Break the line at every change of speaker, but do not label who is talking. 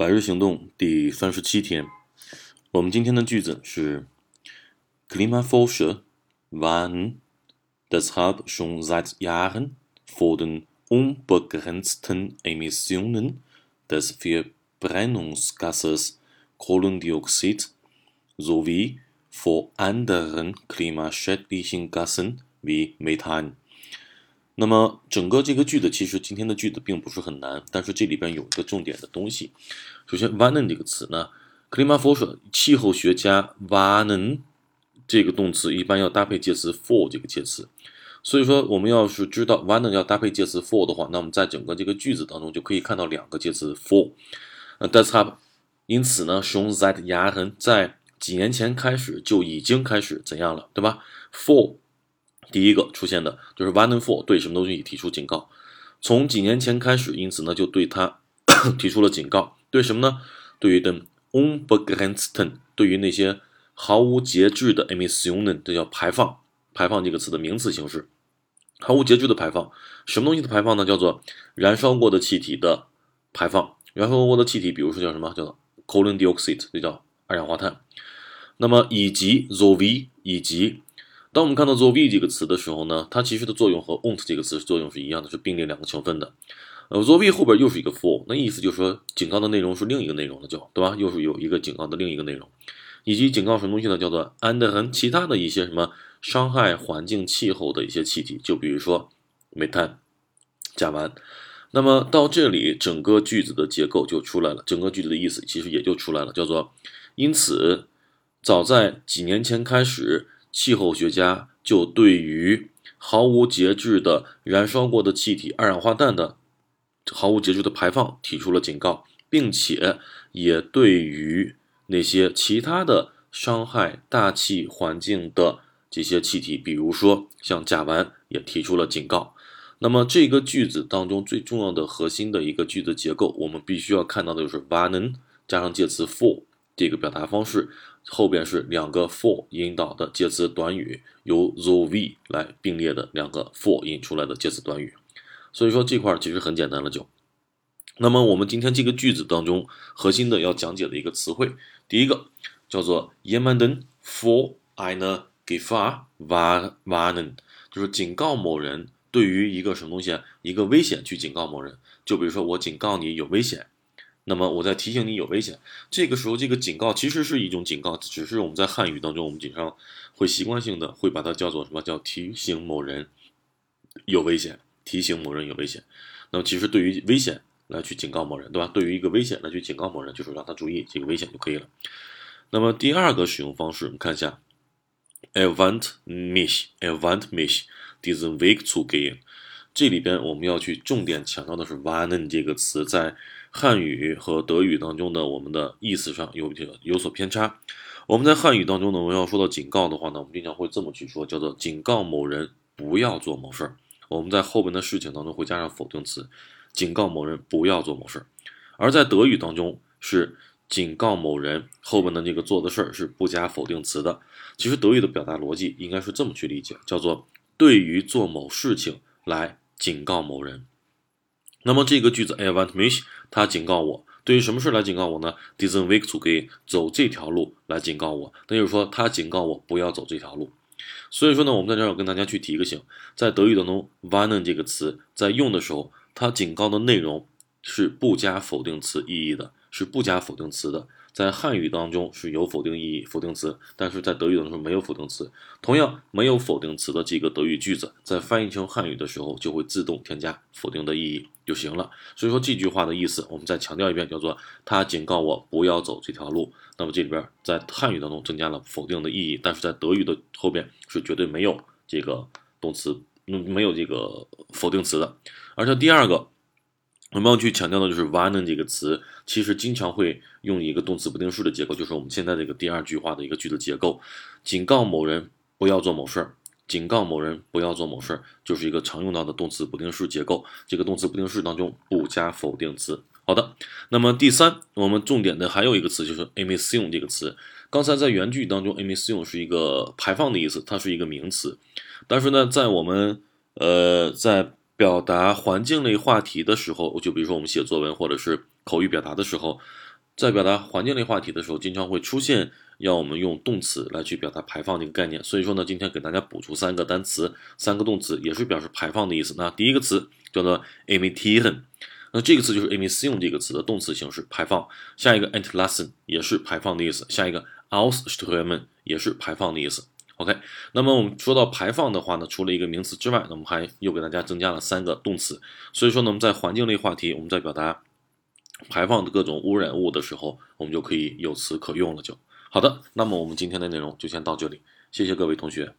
百日行动第三十七天，我们今天的句子是：Klimaforscher warnen, deshalb schon seit Jahren vor den unbegrenzten Emissionen des Verbrennungsgasses Kohlendioxid sowie vor anderen klimaschädlichen Gassen wie Methan。 那么整个这个句子，其实今天的句子并不是很难，但是这里边有一个重点的东西。首先，vanen 这个词呢，climaforscher 气候学家 warnen 这个动词一般要搭配介词 for 这个介词。所以说，我们要是知道 vanen 要搭配介词 for 的话，那么在整个这个句子当中就可以看到两个介词 for。呃，deshalb 因此呢，schon seit Jahren 在几年前开始就已经开始怎样了，对吧？for 第一个出现的就是 warning for 对什么东西提出警告，从几年前开始，因此呢就对他 提出了警告，对什么呢？对于的 unbegrenzten，对于那些毫无节制的 emission，这叫排放，排放这个词的名词形式，毫无节制的排放，什么东西的排放呢？叫做燃烧过的气体的排放，燃烧过的气体，比如说叫什么？叫做 kohlendioxid，这叫二氧化碳。那么以及 zoe 以及。当我们看到做 v 这个词的时候呢，它其实的作用和 “ont” 这个词作用是一样的，是并列两个成分的。呃，做 v 后边又是一个 for，那意思就是说警告的内容是另一个内容了，就对吧？又是有一个警告的另一个内容，以及警告什么东西呢？叫做 and 和其他的一些什么伤害环境气候的一些气体，就比如说煤炭、甲烷。那么到这里，整个句子的结构就出来了，整个句子的意思其实也就出来了，叫做因此，早在几年前开始。气候学家就对于毫无节制的燃烧过的气体二氧化氮的毫无节制的排放提出了警告，并且也对于那些其他的伤害大气环境的这些气体，比如说像甲烷，也提出了警告。那么这个句子当中最重要的核心的一个句子结构，我们必须要看到的就是 warn 加上介词 for 这个表达方式。后边是两个 for 引导的介词短语，由 though we 来并列的两个 for 引出来的介词短语，所以说这块其实很简单了就。那么我们今天这个句子当中核心的要讲解的一个词汇，第一个叫做 jemanden for eine Gefahr warnen，就是警告某人对于一个什么东西，一个危险去警告某人，就比如说我警告你有危险。那么我在提醒你有危险，这个时候这个警告其实是一种警告，只是我们在汉语当中，我们经常会习惯性的会把它叫做什么叫提醒某人有危险，提醒某人有危险。那么其实对于危险来去警告某人，对吧？对于一个危险来去警告某人，就是让他注意这个危险就可以了。那么第二个使用方式，我们看一下，event mich event mich diesen Weg zu gehen。这里边我们要去重点强调的是 warnen 这个词在。汉语和德语当中呢，我们的意思上有有所偏差。我们在汉语当中呢，我们要说到警告的话呢，我们经常会这么去说，叫做警告某人不要做某事儿。我们在后边的事情当中会加上否定词，警告某人不要做某事儿。而在德语当中是警告某人后边的那个做的事儿是不加否定词的。其实德语的表达逻辑应该是这么去理解，叫做对于做某事情来警告某人。那么这个句子，I want me，他警告我，对于什么事来警告我呢？Diesen Weg zu gehen，走这条路来警告我。那就是说，他警告我不要走这条路。所以说呢，我们在这儿跟大家去提一个醒，在德语当中，warnen 这个词在用的时候，它警告的内容是不加否定词意义的，是不加否定词的。在汉语当中是有否定意义、否定词，但是在德语当中没有否定词。同样，没有否定词的这个德语句子，在翻译成汉语的时候，就会自动添加否定的意义就行了。所以说这句话的意思，我们再强调一遍，叫做他警告我不要走这条路。那么这里边在汉语当中增加了否定的意义，但是在德语的后边是绝对没有这个动词，嗯，没有这个否定词的。而且第二个。我们要去强调的就是 warn 这个词，其实经常会用一个动词不定式的结构，就是我们现在这个第二句话的一个句子结构，警告某人不要做某事儿，警告某人不要做某事儿，就是一个常用到的动词不定式结构。这个动词不定式当中不加否定词。好的，那么第三，我们重点的还有一个词就是 emission 这个词。刚才在原句当中，emission 是一个排放的意思，它是一个名词，但是呢，在我们呃在表达环境类话题的时候，就比如说我们写作文或者是口语表达的时候，在表达环境类话题的时候，经常会出现要我们用动词来去表达排放这个概念。所以说呢，今天给大家补出三个单词，三个动词也是表示排放的意思。那第一个词叫做 emittieren，那这个词就是 emission 这个词的动词形式，排放。下一个 entlassen 也是排放的意思，下一个 ausströmen 也是排放的意思。OK，那么我们说到排放的话呢，除了一个名词之外，那我们还又给大家增加了三个动词。所以说呢，我们在环境类话题，我们在表达排放的各种污染物的时候，我们就可以有词可用了。就好的，那么我们今天的内容就先到这里，谢谢各位同学。